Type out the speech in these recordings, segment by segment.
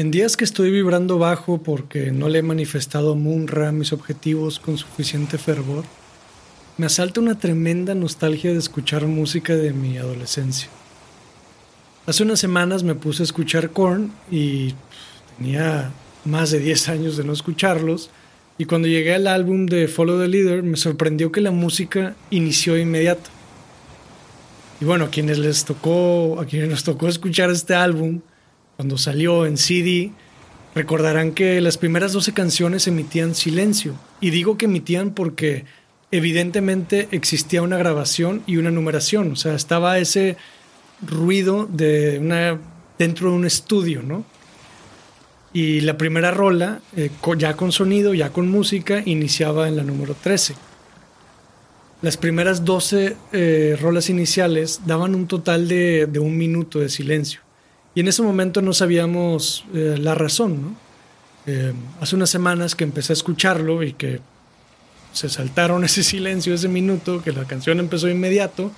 En días que estoy vibrando bajo porque no le he manifestado a Munra mis objetivos con suficiente fervor, me asalta una tremenda nostalgia de escuchar música de mi adolescencia. Hace unas semanas me puse a escuchar Korn y tenía más de 10 años de no escucharlos y cuando llegué al álbum de Follow the Leader me sorprendió que la música inició inmediato. Y bueno, a quienes les tocó, a quienes nos tocó escuchar este álbum, cuando salió en CD, recordarán que las primeras 12 canciones emitían silencio. Y digo que emitían porque evidentemente existía una grabación y una numeración. O sea, estaba ese ruido de una, dentro de un estudio, ¿no? Y la primera rola, eh, ya con sonido, ya con música, iniciaba en la número 13. Las primeras 12 eh, rolas iniciales daban un total de, de un minuto de silencio. Y en ese momento no sabíamos eh, la razón, ¿no? Eh, hace unas semanas que empecé a escucharlo y que se saltaron ese silencio, ese minuto, que la canción empezó inmediato,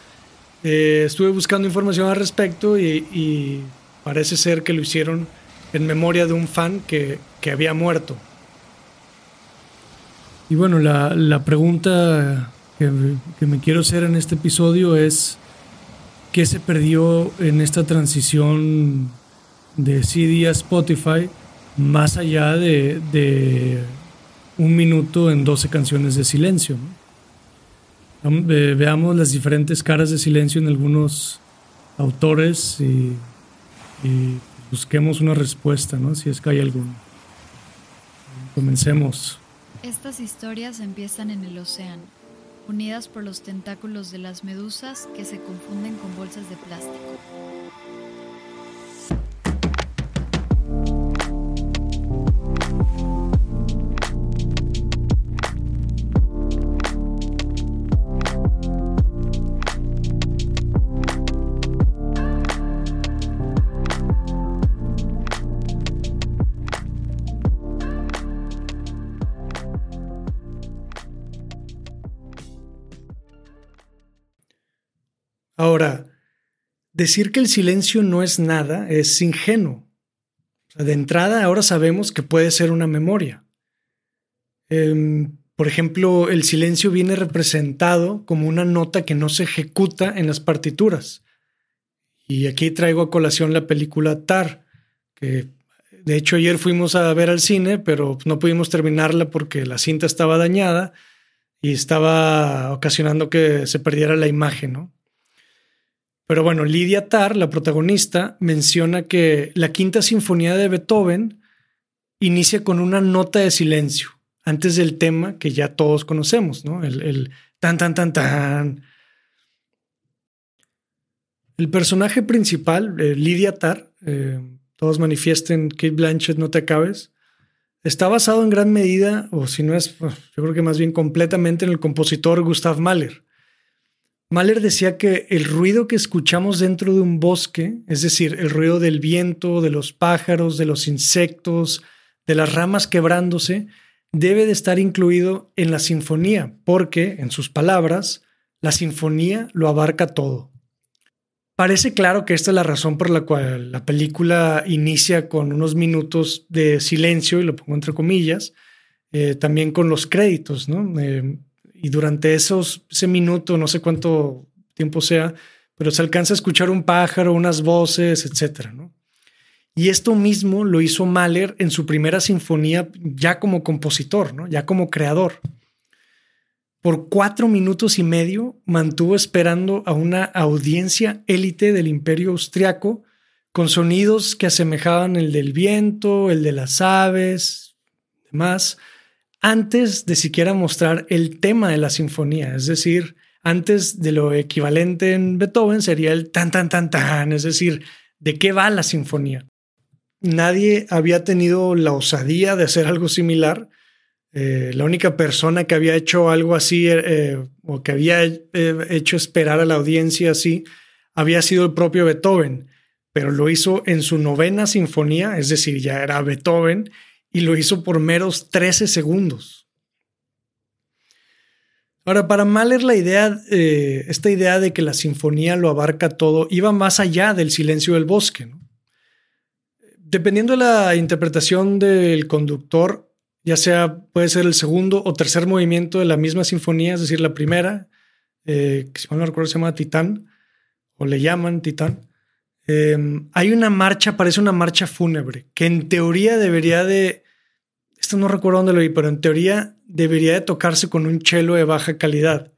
eh, estuve buscando información al respecto y, parece ser que lo hicieron en memoria de un fan que, que había muerto. Y bueno, la, la pregunta que, que me quiero hacer en este episodio es ¿Qué se perdió en esta transición de CD a Spotify más allá de, un minuto en 12 canciones de silencio? Veamos las diferentes caras de silencio en algunos autores y, y busquemos una respuesta, ¿no? si es que hay alguna. Comencemos. Estas historias empiezan en el océano unidas por los tentáculos de las medusas que se confunden con bolsas de plástico. Decir que el silencio no es nada es ingenuo. de entrada, ahora sabemos que puede ser una memoria. Em, por ejemplo, el silencio viene representado como una nota que no se ejecuta en las partituras. Y aquí traigo a colación la película Tar, que de hecho ayer fuimos a ver al cine, pero no pudimos terminarla porque la cinta estaba dañada y estaba ocasionando que se perdiera la imagen, ¿no? Pero bueno, Lidia Tarr, la protagonista, menciona que la quinta sinfonía de Beethoven inicia con una nota de silencio antes del tema que ya todos conocemos, ¿no? El, tan, tan, tan, tan. El personaje principal, eh, Lidia Tarr, eh, todos manifiesten Kate Blanchett, no te acabes, está basado en gran medida, o si no es, yo creo que más bien completamente en el compositor Gustav Mahler. Mahler decía que el ruido que escuchamos dentro de un bosque, es decir, el ruido del viento, de los pájaros, de los insectos, de las ramas quebrándose, debe de estar incluido en la sinfonía, porque, en sus palabras, la sinfonía lo abarca todo. Parece claro que esta es la razón por la cual la película inicia con unos minutos de silencio, y lo pongo entre comillas, eh, también con los créditos, ¿no? Eh, y durante esos, ese minuto, no sé cuánto tiempo sea, pero se alcanza a escuchar un pájaro, unas voces, etc. Y esto mismo lo hizo Mahler en su primera sinfonía ya como compositor, ¿no? ya como creador. Por cuatro minutos y medio mantuvo esperando a una audiencia élite del imperio austriaco con sonidos que asemejaban el del viento, el de las aves, demás, antes de siquiera mostrar el tema de la sinfonía, es decir, antes de lo equivalente en Beethoven sería el tan, tan, tan, tan, es decir, ¿de qué va la sinfonía? Nadie había tenido la osadía de hacer algo similar. Eh, la única persona que había hecho algo así eh, o que había eh, hecho esperar a la audiencia así había sido el propio Beethoven, pero lo hizo en su novena sinfonía, es decir, ya era Beethoven, y lo hizo por meros 13 segundos. Ahora, para Mahler la idea, eh, esta idea de que la sinfonía lo abarca todo, iba más allá del silencio del bosque. dependiendo de la interpretación del conductor, ya sea puede ser el segundo o tercer movimiento de la misma sinfonía, es decir, la primera, eh, que si mal no recuerdo se llama Titán, o le llaman Titán. Em, hay una marcha, parece una marcha fúnebre, que en teoría debería de, esto no recuerdo dónde lo vi, pero en teoría debería de tocarse con un chelo de baja calidad.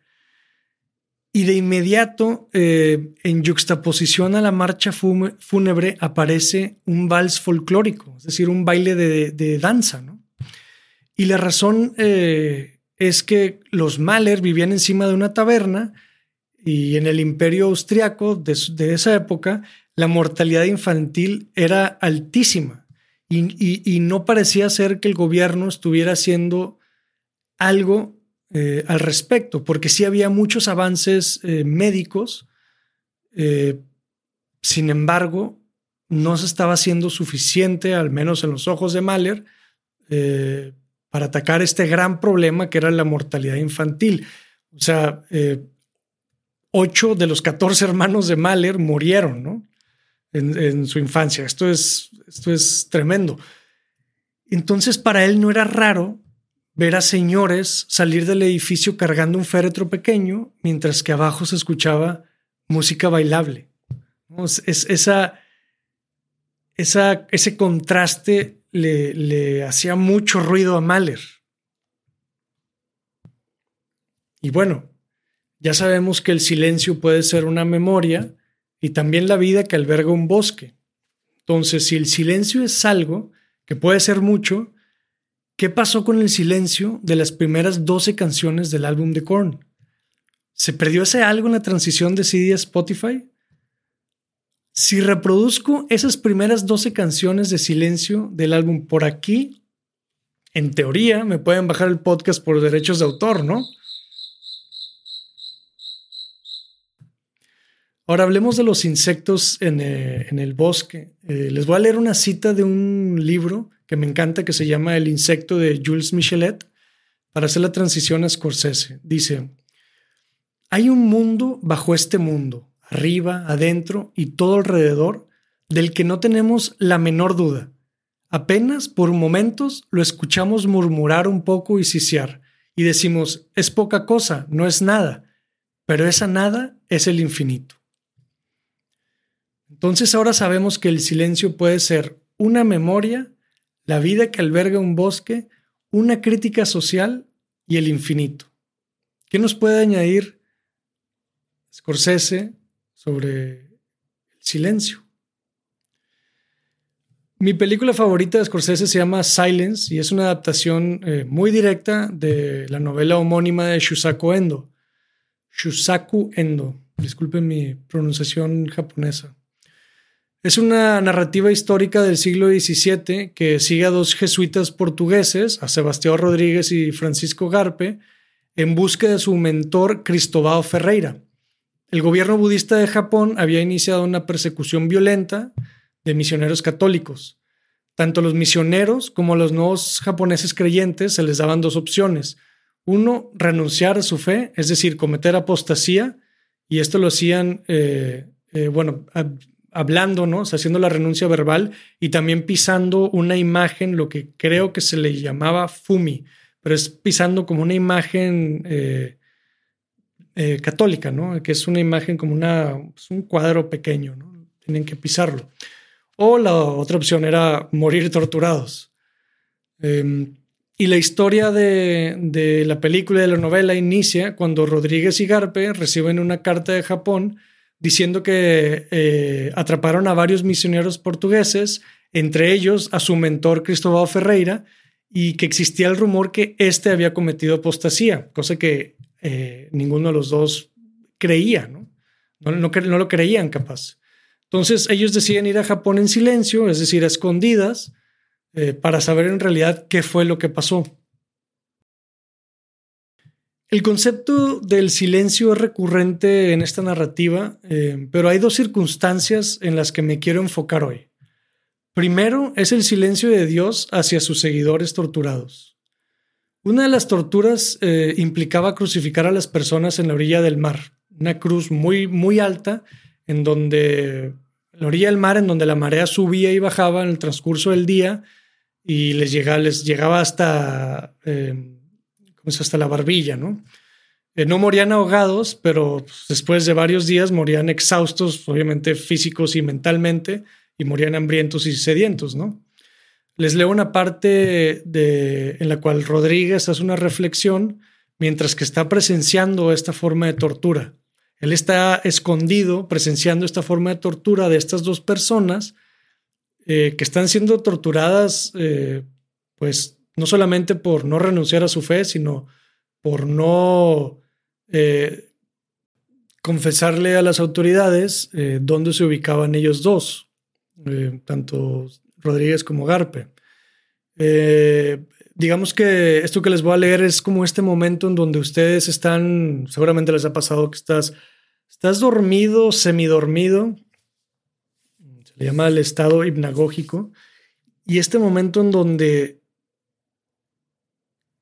Y de inmediato, eh, en yuxtaposición a la marcha fúnebre, aparece un vals folclórico, es decir, un baile de, danza. ¿no? Y la razón eh, es que los Mahler vivían encima de una taberna y en el imperio austriaco de, esa época la mortalidad infantil era altísima y, no parecía ser que el gobierno estuviera haciendo algo eh, al respecto, porque sí había muchos avances eh, médicos, eh, sin embargo, no se estaba haciendo suficiente, al menos en los ojos de Mahler, para atacar este gran problema que era la mortalidad infantil. O sea, ocho de los 14 hermanos de Mahler murieron, ¿no? En, su infancia. Esto es, esto es tremendo. Entonces, para él no era raro ver a señores salir del edificio cargando un féretro pequeño, mientras que abajo se escuchaba música bailable. Es, esa, esa, ese contraste le, le hacía mucho ruido a Mahler. Y bueno, ya sabemos que el silencio puede ser una memoria y también la vida que alberga un bosque. Entonces, si el silencio es algo que puede ser mucho, ¿Qué pasó con el silencio de las primeras 12 canciones del álbum de Korn? ¿Se perdió ese algo en la transición de CD a Spotify? Si reproduzco esas primeras 12 canciones de silencio del álbum por aquí, en teoría me pueden bajar el podcast por derechos de autor, ¿no? Ahora hablemos de los insectos en, eh, el bosque. Eh, les voy a leer una cita de un libro que me encanta que se llama El insecto de Jules Michelet para hacer la transición a Scorsese. Dice, hay un mundo bajo este mundo, arriba, adentro y todo alrededor, del que no tenemos la menor duda. Apenas por momentos lo escuchamos murmurar un poco y sisear, y decimos, es poca cosa, no es nada, pero esa nada es el infinito. Entonces ahora sabemos que el silencio puede ser una memoria, la vida que alberga un bosque, una crítica social y el infinito. ¿Qué nos puede añadir Scorsese sobre el silencio? Mi película favorita de Scorsese se llama Silence y es una adaptación eh, muy directa de la novela homónima de Shusaku Endo. Shusaku Endo. Disculpen mi pronunciación japonesa. Es una narrativa histórica del siglo XVII que sigue a dos jesuitas portugueses, a Sebastián Rodríguez y Francisco Garpe, en busca de su mentor Cristóbal Ferreira. El gobierno budista de Japón había iniciado una persecución violenta de misioneros católicos. Tanto los misioneros como los nuevos japoneses creyentes se les daban dos opciones. Uno, renunciar a su fe, es decir, cometer apostasía, y esto lo hacían, eh, eh, bueno, hablando, ¿no? haciendo la renuncia verbal y también pisando una imagen, lo que creo que se le llamaba Fumi, pero es pisando como una imagen eh, eh, católica, ¿no? Que es una imagen como una, pues, un cuadro pequeño, ¿no? Tienen que pisarlo. O la otra opción era morir torturados. Em, y la historia de, de la película y de la novela inicia cuando Rodríguez y Garpe reciben una carta de Japón diciendo que eh, atraparon a varios misioneros portugueses, entre ellos a su mentor Cristóbal Ferreira, y que existía el rumor que éste había cometido apostasía, cosa que eh, ninguno de los dos creía, ¿no? No, lo creían capaz. Entonces ellos deciden ir a Japón en silencio, es decir, a escondidas, eh, para saber en realidad qué fue lo que pasó. El concepto del silencio es recurrente en esta narrativa, eh, pero hay dos circunstancias en las que me quiero enfocar hoy. Primero es el silencio de Dios hacia sus seguidores torturados. Una de las torturas eh, implicaba crucificar a las personas en la orilla del mar, una cruz muy, muy alta en donde la orilla del mar en donde la marea subía y bajaba en el transcurso del día y les llegaba, les llegaba hasta, eh, hasta la barbilla, ¿no? Eh, no morían ahogados, pero pues, después de varios días morían exhaustos, obviamente físicos y mentalmente, y morían hambrientos y sedientos, ¿no? Les leo una parte de, en la cual Rodríguez hace una reflexión mientras que está presenciando esta forma de tortura. Él está escondido presenciando esta forma de tortura de estas dos personas eh, que están siendo torturadas, eh, pues no solamente por no renunciar a su fe, sino por no eh, confesarle a las autoridades dónde se ubicaban ellos dos, tanto Rodríguez como Garpe. digamos que esto que les voy a leer es como este momento en donde ustedes están, seguramente les ha pasado que estás, estás dormido, semidormido, se le llama el estado hipnagógico, y este momento en donde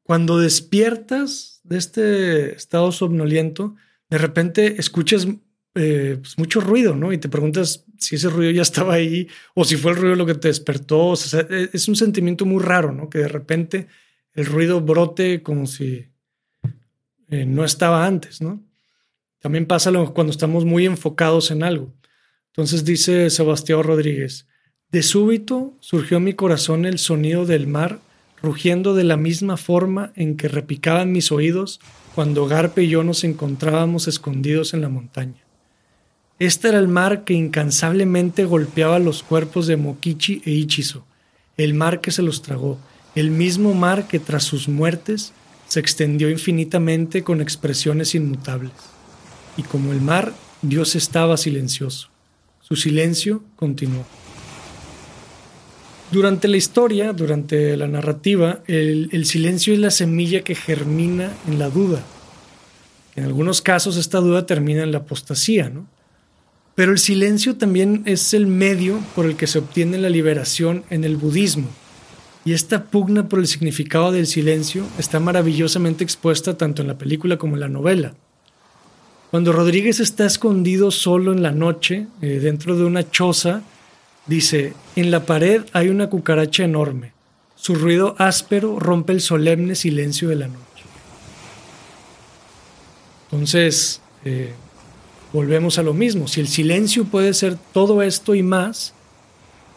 cuando despiertas de este estado somnoliento, de repente escuchas eh, pues, mucho ruido, ¿no? Y te preguntas si ese ruido ya estaba ahí o si fue el ruido lo que te despertó. E, es un sentimiento muy raro, ¿no? Que de repente el ruido brote como si eh, no estaba antes, ¿no? También pasa cuando estamos muy enfocados en algo. Entonces dice Sebastián Rodríguez, de súbito surgió en mi corazón el sonido del mar rugiendo de la misma forma en que repicaban mis oídos cuando Garpe y yo nos encontrábamos escondidos en la montaña. Este era el mar que incansablemente golpeaba los cuerpos de Mokichi e Ichizo, el mar que se los tragó, el mismo mar que tras sus muertes se extendió infinitamente con expresiones inmutables. Y como el mar, Dios estaba silencioso. Su silencio continuó. Durante la historia, durante la narrativa, el, silencio es la semilla que germina en la duda. En algunos casos esta duda termina en la apostasía, ¿no? Pero el silencio también es el medio por el que se obtiene la liberación en el budismo. Y esta pugna por el significado del silencio está maravillosamente expuesta tanto en la película como en la novela. Cuando Rodríguez está escondido solo en la noche, eh, dentro de una choza, dice, en la pared hay una cucaracha enorme. Su ruido áspero rompe el solemne silencio de la noche. Entonces, eh, volvemos a lo mismo. Si el silencio puede ser todo esto y más,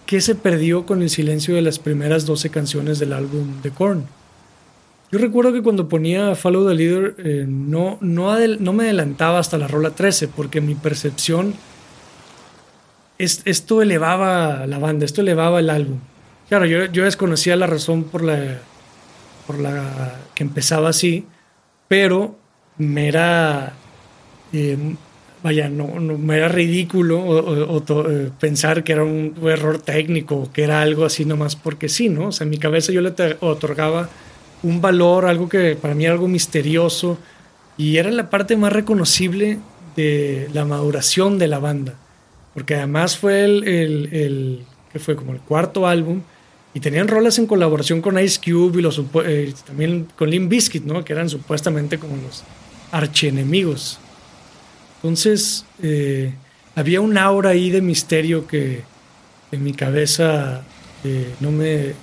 ¿qué se perdió con el silencio de las primeras 12 canciones del álbum de Korn? Yo recuerdo que cuando ponía Follow the Leader eh, no, no, no, me adelantaba hasta la rola 13 porque mi percepción, es, esto elevaba la banda, esto elevaba el álbum. Claro, yo, desconocía la razón por la, que empezaba así, pero me era, eh, vaya, no, me era ridículo eh, pensar que era un error técnico, que era algo así nomás porque sí, ¿no? O sea, en mi cabeza yo le otorgaba un valor, algo que para mí era algo misterioso y era la parte más reconocible de la maduración de la banda, porque además fue el, que fue como el cuarto álbum y tenían rolas en colaboración con Ice Cube y los, eh, también con Limp Bizkit, ¿no? que eran supuestamente como los archienemigos. Entonces, eh, había un aura ahí de misterio que en mi cabeza eh, no me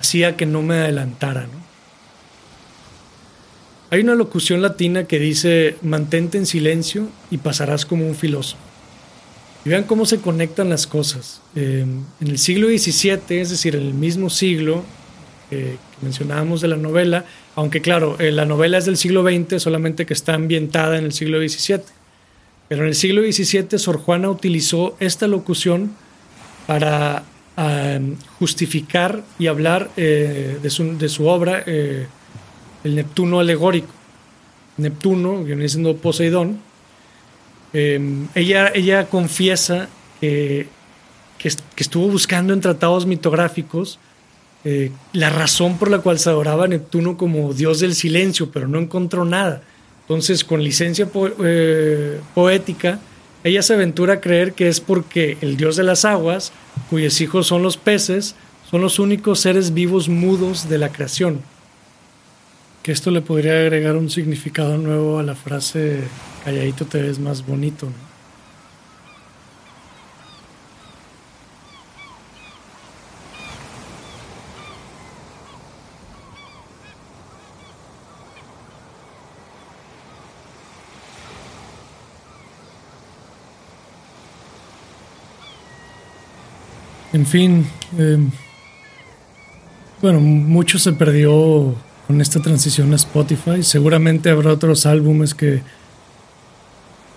hacía que no me adelantara, ¿no? Hay una locución latina que dice, mantente en silencio y pasarás como un filósofo. Y vean cómo se conectan las cosas. Em, en el siglo XVII, es decir, en el mismo siglo que mencionábamos de la novela, aunque claro, eh, la novela es del siglo XX, solamente que está ambientada en el siglo XVII. Pero en el siglo XVII, Sor Juana utilizó esta locución para justificar y hablar eh, de, su, de, su, obra. Eh, el Neptuno alegórico. Neptuno, que viene siendo Poseidón, em, ella, ella confiesa que, que, estuvo buscando en tratados mitográficos eh, la razón por la cual se adoraba a Neptuno como dios del silencio, pero no encontró nada. Entonces, con licencia eh, poética, ella se aventura a creer que es porque el dios de las aguas, cuyos hijos son los peces, son los únicos seres vivos mudos de la creación que esto le podría agregar un significado nuevo a la frase calladito te ves más bonito. ¿no? En fin, em, bueno, mucho se perdió con esta transición a Spotify. Seguramente habrá otros álbumes que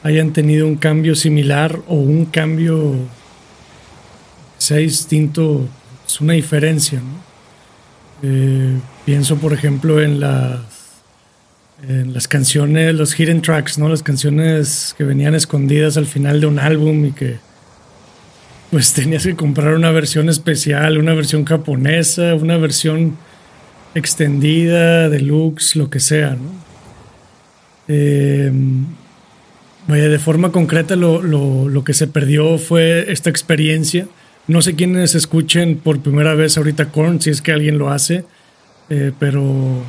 hayan tenido un cambio similar o un cambio sea distinto, es una diferencia. Eh, pienso, por ejemplo, en las, en las canciones, los hidden tracks, ¿no? las canciones que venían escondidas al final de un álbum y que pues tenías que comprar una versión especial, una versión japonesa, una versión extendida, deluxe, lo que sea, ¿no? Eh, vaya, de forma concreta lo, que se perdió fue esta experiencia. No sé quiénes escuchen por primera vez ahorita Korn, si es que alguien lo hace, eh, pero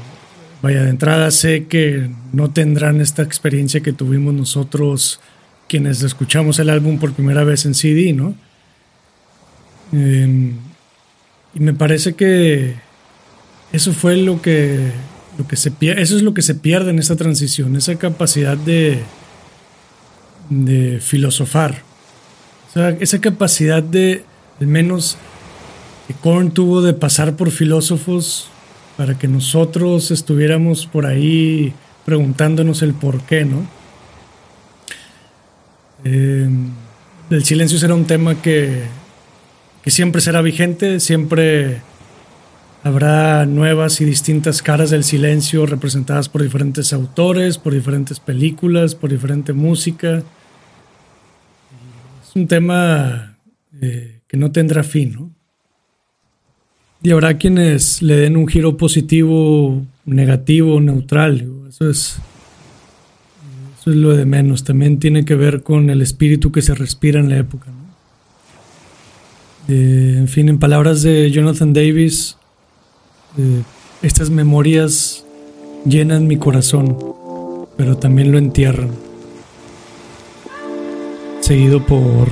vaya, de entrada sé que no tendrán esta experiencia que tuvimos nosotros quienes escuchamos el álbum por primera vez en CD, ¿no? Eh, y me parece que eso fue lo que, lo que se pierde, eso es lo que se pierde en esta transición, esa capacidad de, de filosofar. esa capacidad de, al menos, que Korn tuvo de pasar por filósofos para que nosotros estuviéramos por ahí preguntándonos el por qué, ¿no? Eh, el silencio será un tema que, que siempre será vigente, siempre Habrá nuevas y distintas caras del silencio representadas por diferentes autores, por diferentes películas, por diferente música. Un tema eh, que no tendrá fin, ¿no? Y habrá quienes le den un giro positivo, negativo, neutral. Eso es, eso es lo de menos. También tiene que ver con el espíritu que se respira en la época. Eh, en fin, en palabras de Jonathan Davis, eh, estas memorias llenan mi corazón, pero también lo entierran. Seguido por...